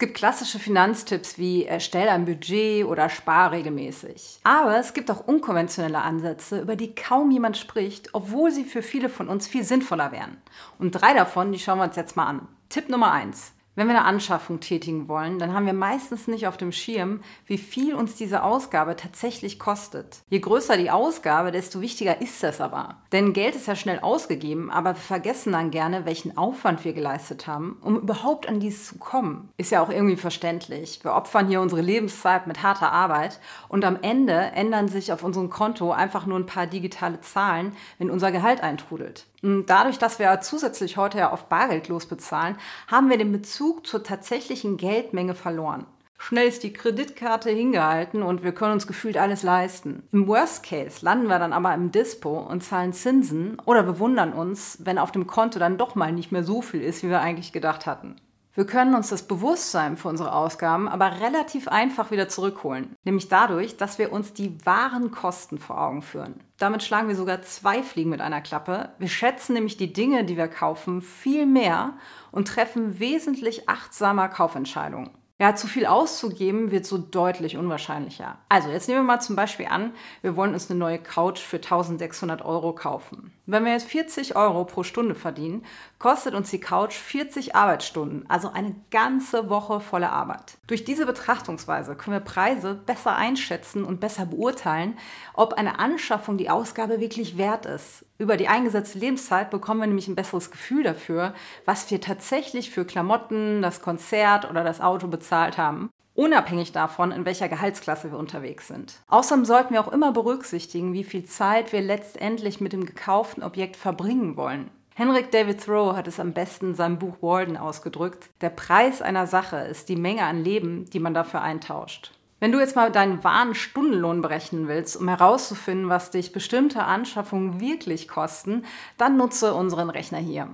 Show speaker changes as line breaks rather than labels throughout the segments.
gibt klassische Finanztipps wie erstell ein Budget oder spar regelmäßig. Aber es gibt auch unkonventionelle Ansätze, über die kaum jemand spricht, obwohl sie für viele von uns viel sinnvoller wären. Und drei davon, die schauen wir uns jetzt mal an. Tipp Nummer eins: wenn wir eine Anschaffung tätigen wollen, dann haben wir meistens nicht auf dem Schirm, wie viel uns diese Ausgabe tatsächlich kostet. Je größer die Ausgabe, desto wichtiger ist das aber. Denn Geld ist ja schnell ausgegeben, aber wir vergessen dann gerne, welchen Aufwand wir geleistet haben, um überhaupt an dies zu kommen. Ist ja auch irgendwie verständlich. Wir opfern hier unsere Lebenszeit mit harter Arbeit und am Ende ändern sich auf unserem Konto einfach nur ein paar digitale Zahlen, wenn unser Gehalt eintrudelt. Dadurch, dass wir zusätzlich heute ja auf Bargeldlos bezahlen, haben wir den Bezug zur tatsächlichen Geldmenge verloren. Schnell ist die Kreditkarte hingehalten und wir können uns gefühlt alles leisten. Im Worst Case landen wir dann aber im Dispo und zahlen Zinsen oder wir wundern uns, wenn auf dem Konto dann doch mal nicht mehr so viel ist, wie wir eigentlich gedacht hatten. Wir können uns das Bewusstsein für unsere Ausgaben aber relativ einfach wieder zurückholen, nämlich dadurch, dass wir uns die wahren Kosten vor Augen führen. Damit schlagen wir sogar zwei Fliegen mit einer Klappe. Wir schätzen nämlich die Dinge, die wir kaufen, viel mehr und treffen wesentlich achtsamer Kaufentscheidungen. Ja, zu viel auszugeben wird so deutlich unwahrscheinlicher. Also, jetzt nehmen wir mal zum Beispiel an, wir wollen uns eine neue Couch für 1600 Euro kaufen. Wenn wir jetzt 40 Euro pro Stunde verdienen, kostet uns die Couch 40 Arbeitsstunden, also eine ganze Woche volle Arbeit. Durch diese Betrachtungsweise können wir Preise besser einschätzen und besser beurteilen, ob eine Anschaffung die Ausgabe wirklich wert ist. Über die eingesetzte Lebenszeit bekommen wir nämlich ein besseres Gefühl dafür, was wir tatsächlich für Klamotten, das Konzert oder das Auto bezahlt haben unabhängig davon, in welcher Gehaltsklasse wir unterwegs sind. Außerdem sollten wir auch immer berücksichtigen, wie viel Zeit wir letztendlich mit dem gekauften Objekt verbringen wollen. Henrik David Thoreau hat es am besten in seinem Buch Walden ausgedrückt, der Preis einer Sache ist die Menge an Leben, die man dafür eintauscht. Wenn du jetzt mal deinen wahren Stundenlohn berechnen willst, um herauszufinden, was dich bestimmte Anschaffungen wirklich kosten, dann nutze unseren Rechner hier.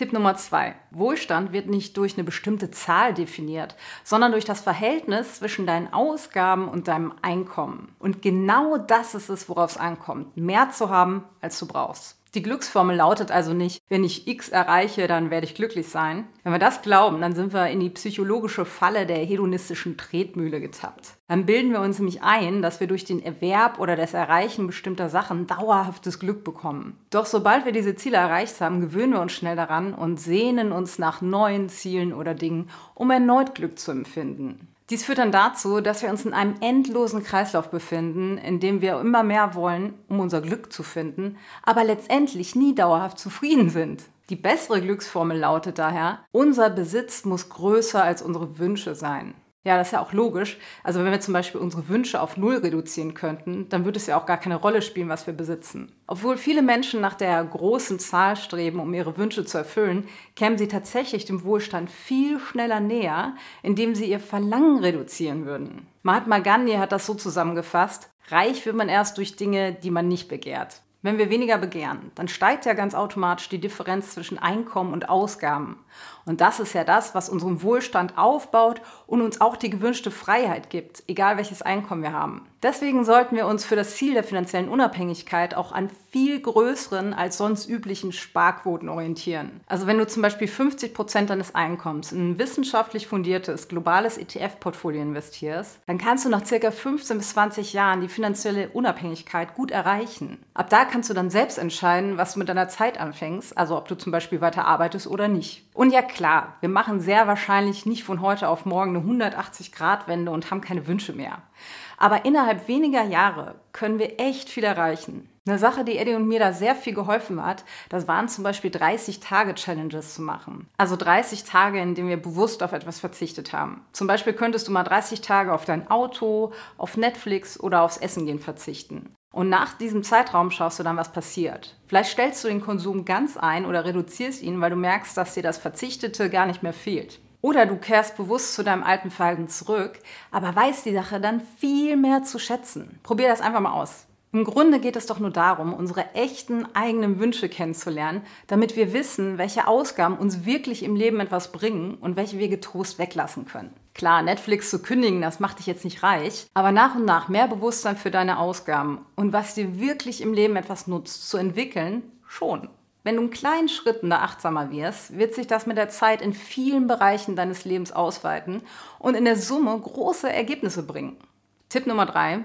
Tipp Nummer zwei. Wohlstand wird nicht durch eine bestimmte Zahl definiert, sondern durch das Verhältnis zwischen deinen Ausgaben und deinem Einkommen. Und genau das ist es, worauf es ankommt. Mehr zu haben, als du brauchst. Die Glücksformel lautet also nicht, wenn ich X erreiche, dann werde ich glücklich sein. Wenn wir das glauben, dann sind wir in die psychologische Falle der hedonistischen Tretmühle getappt. Dann bilden wir uns nämlich ein, dass wir durch den Erwerb oder das Erreichen bestimmter Sachen dauerhaftes Glück bekommen. Doch sobald wir diese Ziele erreicht haben, gewöhnen wir uns schnell daran und sehnen uns nach neuen Zielen oder Dingen, um erneut Glück zu empfinden. Dies führt dann dazu, dass wir uns in einem endlosen Kreislauf befinden, in dem wir immer mehr wollen, um unser Glück zu finden, aber letztendlich nie dauerhaft zufrieden sind. Die bessere Glücksformel lautet daher, unser Besitz muss größer als unsere Wünsche sein. Ja, das ist ja auch logisch. Also wenn wir zum Beispiel unsere Wünsche auf Null reduzieren könnten, dann würde es ja auch gar keine Rolle spielen, was wir besitzen. Obwohl viele Menschen nach der großen Zahl streben, um ihre Wünsche zu erfüllen, kämen sie tatsächlich dem Wohlstand viel schneller näher, indem sie ihr Verlangen reduzieren würden. Mahatma Gandhi hat das so zusammengefasst, reich wird man erst durch Dinge, die man nicht begehrt. Wenn wir weniger begehren, dann steigt ja ganz automatisch die Differenz zwischen Einkommen und Ausgaben. Und das ist ja das, was unseren Wohlstand aufbaut und uns auch die gewünschte Freiheit gibt, egal welches Einkommen wir haben. Deswegen sollten wir uns für das Ziel der finanziellen Unabhängigkeit auch an viel größeren als sonst üblichen Sparquoten orientieren. Also wenn du zum Beispiel 50 Prozent deines Einkommens in ein wissenschaftlich fundiertes globales ETF-Portfolio investierst, dann kannst du nach circa 15 bis 20 Jahren die finanzielle Unabhängigkeit gut erreichen. Ab da kannst du dann selbst entscheiden, was du mit deiner Zeit anfängst, also ob du zum Beispiel weiter arbeitest oder nicht. Und ja klar, wir machen sehr wahrscheinlich nicht von heute auf morgen eine 180-Grad-Wende und haben keine Wünsche mehr. Aber innerhalb weniger Jahre können wir echt viel erreichen. Eine Sache, die Eddie und mir da sehr viel geholfen hat, das waren zum Beispiel 30-Tage-Challenges zu machen. Also 30 Tage, in denen wir bewusst auf etwas verzichtet haben. Zum Beispiel könntest du mal 30 Tage auf dein Auto, auf Netflix oder aufs Essen gehen verzichten. Und nach diesem Zeitraum schaust du dann, was passiert. Vielleicht stellst du den Konsum ganz ein oder reduzierst ihn, weil du merkst, dass dir das Verzichtete gar nicht mehr fehlt. Oder du kehrst bewusst zu deinem alten Verhalten zurück, aber weißt die Sache dann viel mehr zu schätzen. Probier das einfach mal aus. Im Grunde geht es doch nur darum, unsere echten eigenen Wünsche kennenzulernen, damit wir wissen, welche Ausgaben uns wirklich im Leben etwas bringen und welche wir getrost weglassen können. Klar, Netflix zu kündigen, das macht dich jetzt nicht reich, aber nach und nach mehr Bewusstsein für deine Ausgaben und was dir wirklich im Leben etwas nutzt, zu entwickeln, schon. Wenn du in kleinen Schritten da achtsamer wirst, wird sich das mit der Zeit in vielen Bereichen deines Lebens ausweiten und in der Summe große Ergebnisse bringen. Tipp Nummer drei.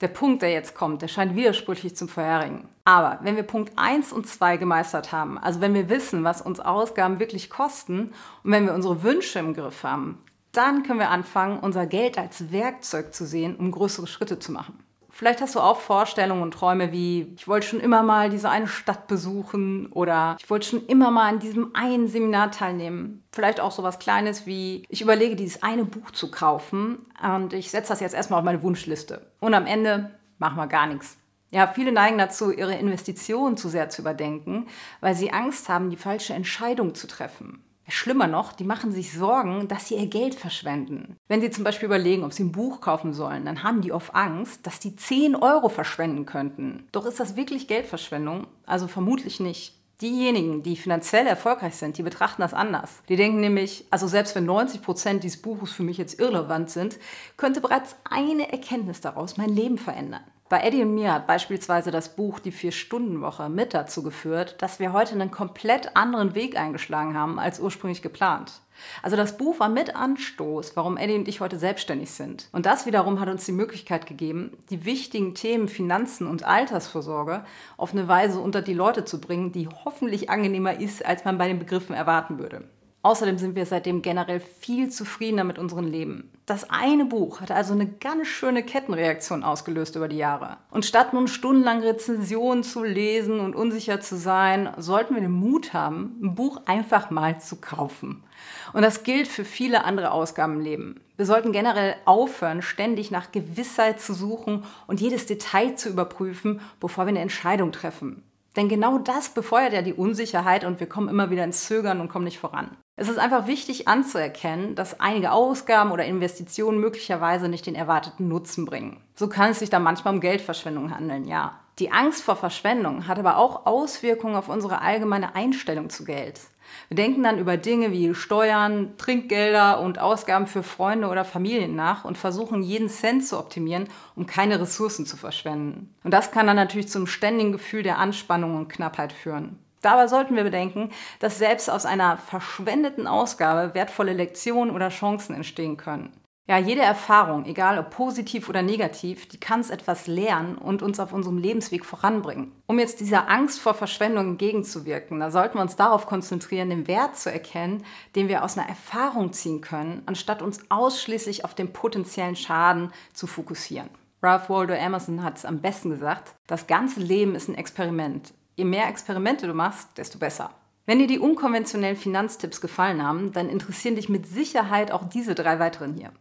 Der Punkt, der jetzt kommt, der scheint widersprüchlich zum vorherigen. Aber wenn wir Punkt 1 und 2 gemeistert haben, also wenn wir wissen, was uns Ausgaben wirklich kosten und wenn wir unsere Wünsche im Griff haben, dann können wir anfangen, unser Geld als Werkzeug zu sehen, um größere Schritte zu machen. Vielleicht hast du auch Vorstellungen und Träume wie, ich wollte schon immer mal diese eine Stadt besuchen oder ich wollte schon immer mal an diesem einen Seminar teilnehmen. Vielleicht auch so was Kleines wie, ich überlege, dieses eine Buch zu kaufen und ich setze das jetzt erstmal auf meine Wunschliste. Und am Ende machen wir gar nichts. Ja, viele neigen dazu, ihre Investitionen zu sehr zu überdenken, weil sie Angst haben, die falsche Entscheidung zu treffen. Schlimmer noch, die machen sich Sorgen, dass sie ihr Geld verschwenden. Wenn sie zum Beispiel überlegen, ob sie ein Buch kaufen sollen, dann haben die oft Angst, dass die 10 Euro verschwenden könnten. Doch ist das wirklich Geldverschwendung? Also vermutlich nicht. Diejenigen, die finanziell erfolgreich sind, die betrachten das anders. Die denken nämlich, also selbst wenn 90 Prozent dieses Buches für mich jetzt irrelevant sind, könnte bereits eine Erkenntnis daraus mein Leben verändern. Bei Eddie und mir hat beispielsweise das Buch Die Vier-Stunden-Woche mit dazu geführt, dass wir heute einen komplett anderen Weg eingeschlagen haben als ursprünglich geplant. Also das Buch war mit Anstoß, warum Eddie und ich heute selbstständig sind. Und das wiederum hat uns die Möglichkeit gegeben, die wichtigen Themen Finanzen und Altersvorsorge auf eine Weise unter die Leute zu bringen, die hoffentlich angenehmer ist, als man bei den Begriffen erwarten würde. Außerdem sind wir seitdem generell viel zufriedener mit unserem Leben. Das eine Buch hat also eine ganz schöne Kettenreaktion ausgelöst über die Jahre. Und statt nun stundenlang Rezensionen zu lesen und unsicher zu sein, sollten wir den Mut haben, ein Buch einfach mal zu kaufen. Und das gilt für viele andere Ausgaben im Leben. Wir sollten generell aufhören, ständig nach Gewissheit zu suchen und jedes Detail zu überprüfen, bevor wir eine Entscheidung treffen. Denn genau das befeuert ja die Unsicherheit und wir kommen immer wieder ins Zögern und kommen nicht voran. Es ist einfach wichtig anzuerkennen, dass einige Ausgaben oder Investitionen möglicherweise nicht den erwarteten Nutzen bringen. So kann es sich dann manchmal um Geldverschwendung handeln, ja. Die Angst vor Verschwendung hat aber auch Auswirkungen auf unsere allgemeine Einstellung zu Geld. Wir denken dann über Dinge wie Steuern, Trinkgelder und Ausgaben für Freunde oder Familien nach und versuchen jeden Cent zu optimieren, um keine Ressourcen zu verschwenden. Und das kann dann natürlich zum ständigen Gefühl der Anspannung und Knappheit führen. Dabei sollten wir bedenken, dass selbst aus einer verschwendeten Ausgabe wertvolle Lektionen oder Chancen entstehen können. Ja, jede Erfahrung, egal ob positiv oder negativ, die kann es etwas lernen und uns auf unserem Lebensweg voranbringen. Um jetzt dieser Angst vor Verschwendung entgegenzuwirken, da sollten wir uns darauf konzentrieren, den Wert zu erkennen, den wir aus einer Erfahrung ziehen können, anstatt uns ausschließlich auf den potenziellen Schaden zu fokussieren. Ralph Waldo Emerson hat es am besten gesagt, das ganze Leben ist ein Experiment. Je mehr Experimente du machst, desto besser. Wenn dir die unkonventionellen Finanztipps gefallen haben, dann interessieren dich mit Sicherheit auch diese drei weiteren hier.